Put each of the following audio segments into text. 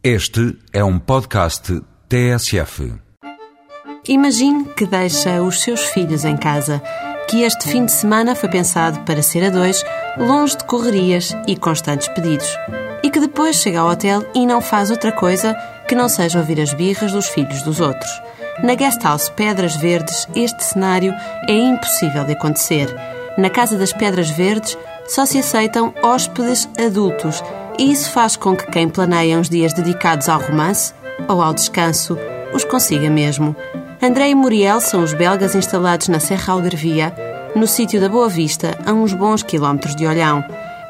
Este é um podcast TSF. Imagine que deixa os seus filhos em casa, que este fim de semana foi pensado para ser a dois, longe de correrias e constantes pedidos, e que depois chega ao hotel e não faz outra coisa que não seja ouvir as birras dos filhos dos outros. Na Guest House Pedras Verdes, este cenário é impossível de acontecer. Na Casa das Pedras Verdes, só se aceitam hóspedes adultos e isso faz com que quem planeia uns dias dedicados ao romance ou ao descanso os consiga mesmo. André e Muriel são os belgas instalados na Serra Algarvia, no sítio da Boa Vista, a uns bons quilómetros de Olhão.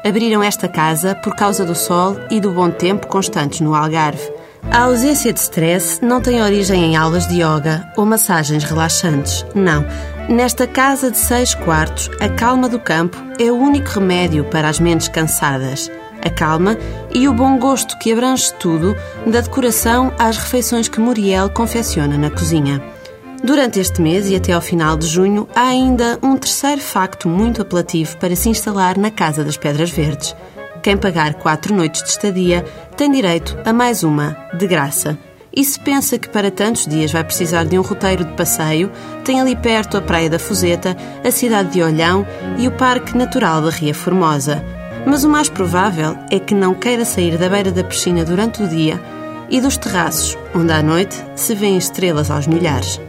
Abriram esta casa por causa do sol e do bom tempo constantes no Algarve. A ausência de stress não tem origem em aulas de yoga ou massagens relaxantes. Não. Nesta casa de seis quartos, a calma do campo é o único remédio para as mentes cansadas. A calma e o bom gosto que abrange tudo, da decoração às refeições que Muriel confecciona na cozinha. Durante este mês e até ao final de junho, há ainda um terceiro facto muito apelativo para se instalar na Casa das Pedras Verdes. Quem pagar quatro noites de estadia tem direito a mais uma, de graça. E se pensa que para tantos dias vai precisar de um roteiro de passeio, tem ali perto a Praia da Fuseta, a cidade de Olhão e o Parque Natural da Ria Formosa. Mas o mais provável é que não queira sair da beira da piscina durante o dia e dos terraços, onde à noite se vêem estrelas aos milhares.